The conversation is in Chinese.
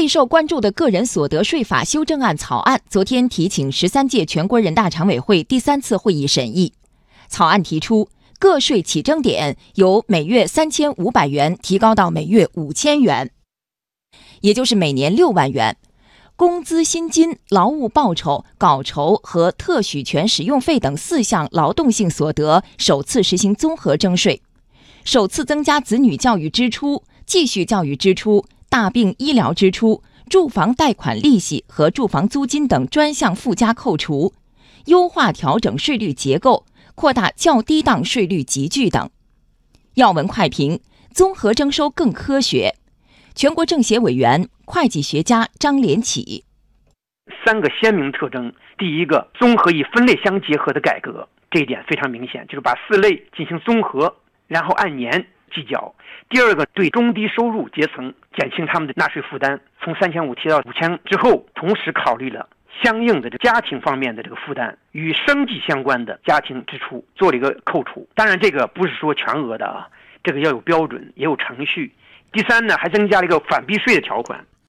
备受关注的个人所得税法修正案草案，昨天提请十三届全国人大常委会第三次会议审议。草案提出，个税起征点由每月三千五百元提高到每月五千元，也就是每年六万元。工资薪金、劳务报酬、稿酬和特许权使用费等四项劳动性所得首次实行综合征税，首次增加子女教育支出、继续教育支出。大病医疗支出、住房贷款利息和住房租金等专项附加扣除，优化调整税率结构，扩大较低档税率集聚等。要闻快评：综合征收更科学。全国政协委员、会计学家张连起：三个鲜明特征，第一个，综合与分类相结合的改革，这一点非常明显，就是把四类进行综合，然后按年。计较。第二个，对中低收入阶层减轻他们的纳税负担，从三千五提到五千之后，同时考虑了相应的这家庭方面的这个负担，与生计相关的家庭支出做了一个扣除。当然，这个不是说全额的啊，这个要有标准，也有程序。第三呢，还增加了一个反避税的条款，